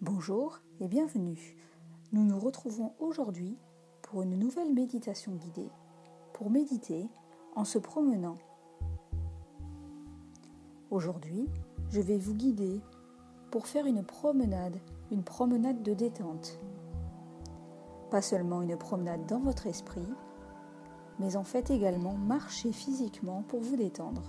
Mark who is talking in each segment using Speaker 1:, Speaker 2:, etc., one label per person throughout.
Speaker 1: Bonjour et bienvenue. Nous nous retrouvons aujourd'hui pour une nouvelle méditation guidée, pour méditer en se promenant. Aujourd'hui, je vais vous guider pour faire une promenade, une promenade de détente. Pas seulement une promenade dans votre esprit, mais en fait également marcher physiquement pour vous détendre.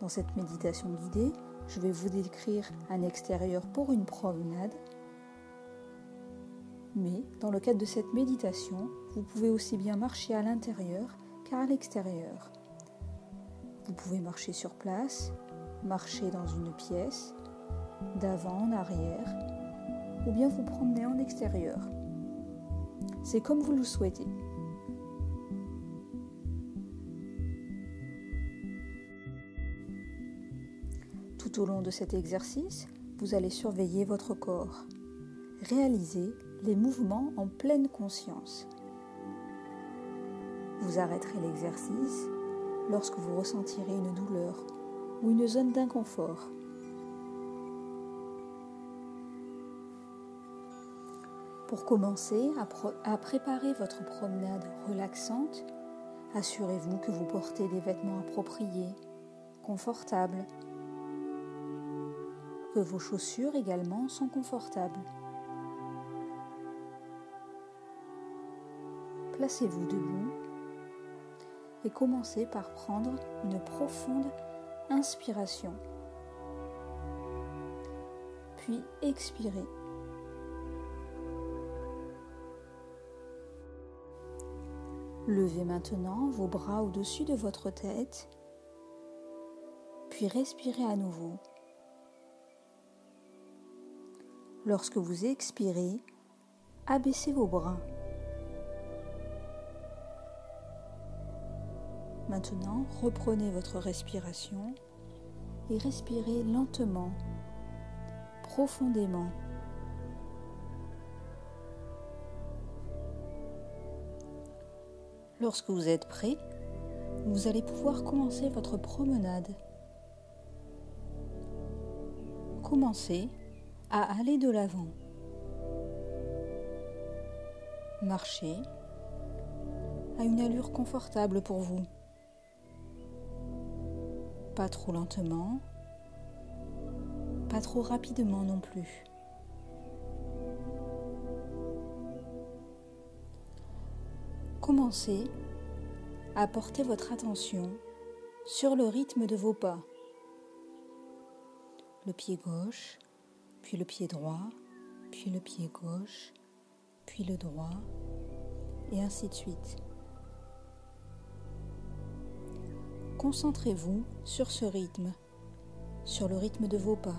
Speaker 1: Dans cette méditation guidée, je vais vous décrire un extérieur pour une promenade. Mais dans le cadre de cette méditation, vous pouvez aussi bien marcher à l'intérieur qu'à l'extérieur. Vous pouvez marcher sur place, marcher dans une pièce, d'avant en arrière, ou bien vous promener en extérieur. C'est comme vous le souhaitez. Tout au long de cet exercice, vous allez surveiller votre corps. Réalisez les mouvements en pleine conscience. Vous arrêterez l'exercice lorsque vous ressentirez une douleur ou une zone d'inconfort. Pour commencer à, préparer votre promenade relaxante, assurez-vous que vous portez des vêtements appropriés, confortables que vos chaussures également sont confortables. Placez-vous debout et commencez par prendre une profonde inspiration. Puis expirez. Levez maintenant vos bras au-dessus de votre tête, puis respirez à nouveau. Lorsque vous expirez, abaissez vos bras. Maintenant, reprenez votre respiration et respirez lentement, profondément. Lorsque vous êtes prêt, vous allez pouvoir commencer votre promenade. Commencez à aller de l'avant. Marchez à une allure confortable pour vous. Pas trop lentement, pas trop rapidement non plus. Commencez à porter votre attention sur le rythme de vos pas. Le pied gauche, puis le pied droit, puis le pied gauche, puis le droit, et ainsi de suite. Concentrez-vous sur ce rythme, sur le rythme de vos pas,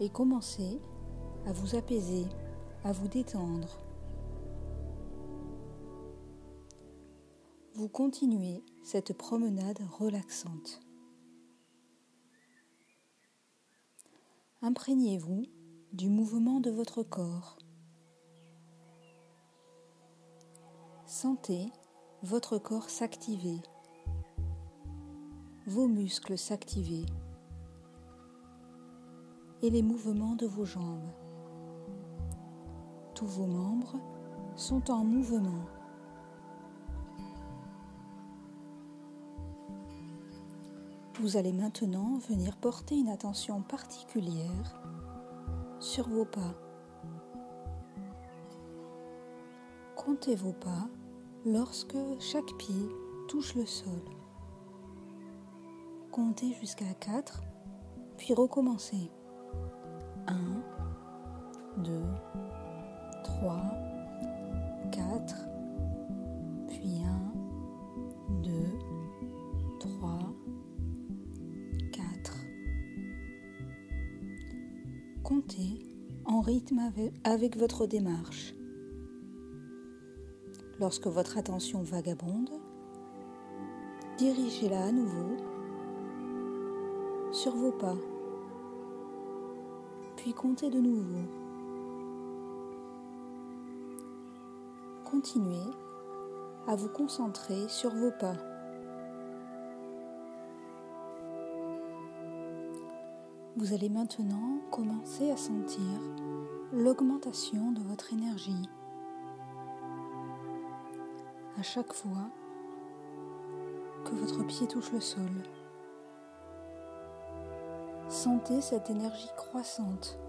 Speaker 1: et commencez à vous apaiser, à vous détendre. Vous continuez cette promenade relaxante. Imprégnez-vous du mouvement de votre corps. Sentez votre corps s'activer, vos muscles s'activer et les mouvements de vos jambes. Tous vos membres sont en mouvement. Vous allez maintenant venir porter une attention particulière sur vos pas. Comptez vos pas lorsque chaque pied touche le sol. Comptez jusqu'à 4, puis recommencez. 1, 2, comptez en rythme avec votre démarche. Lorsque votre attention vagabonde, dirigez-la à nouveau sur vos pas, puis comptez de nouveau. Continuez à vous concentrer sur vos pas. Vous allez maintenant commencer à sentir l'augmentation de votre énergie. À chaque fois que votre pied touche le sol, sentez cette énergie croissante.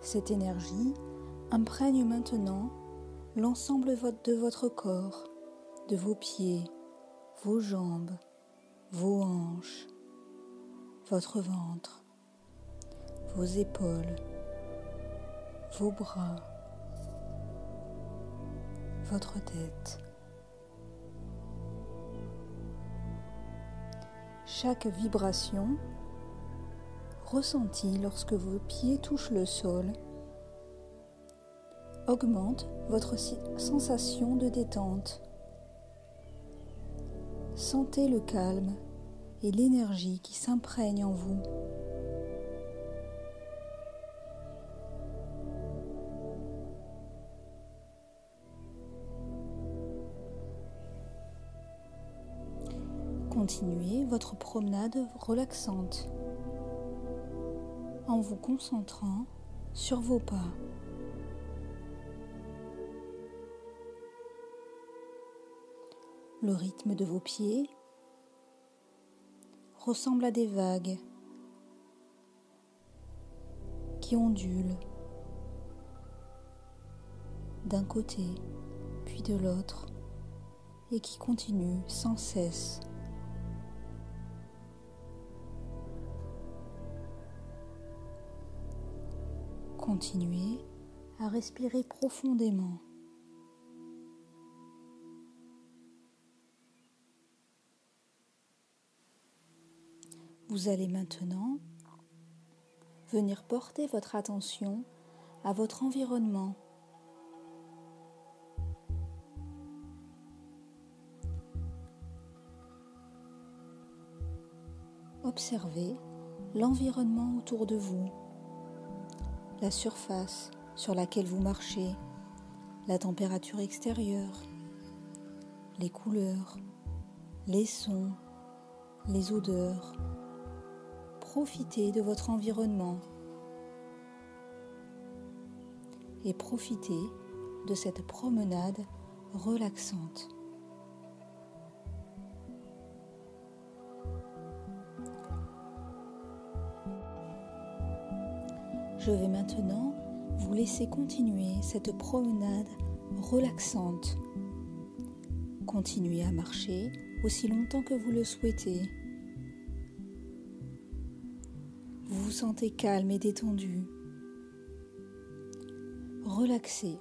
Speaker 1: Cette énergie imprègne maintenant l'ensemble de votre corps, de vos pieds, vos jambes, vos hanches, votre ventre, vos épaules, vos bras, votre tête. Chaque vibration ressentie lorsque vos pieds touchent le sol augmente votre sensation de détente. Sentez le calme et l'énergie qui s'imprègne en vous. Continuez votre promenade relaxante en vous concentrant sur vos pas. Le rythme de vos pieds ressemble à des vagues qui ondulent d'un côté puis de l'autre et qui continuent sans cesse. Continuez à respirer profondément. Vous allez maintenant venir porter votre attention à votre environnement. Observez l'environnement autour de vous, la surface sur laquelle vous marchez, la température extérieure, les couleurs, les sons, les odeurs, profitez de votre environnement et profitez de cette promenade relaxante. Je vais maintenant vous laisser continuer cette promenade relaxante. Continuez à marcher aussi longtemps que vous le souhaitez. Vous sentez calme et détendu, relaxé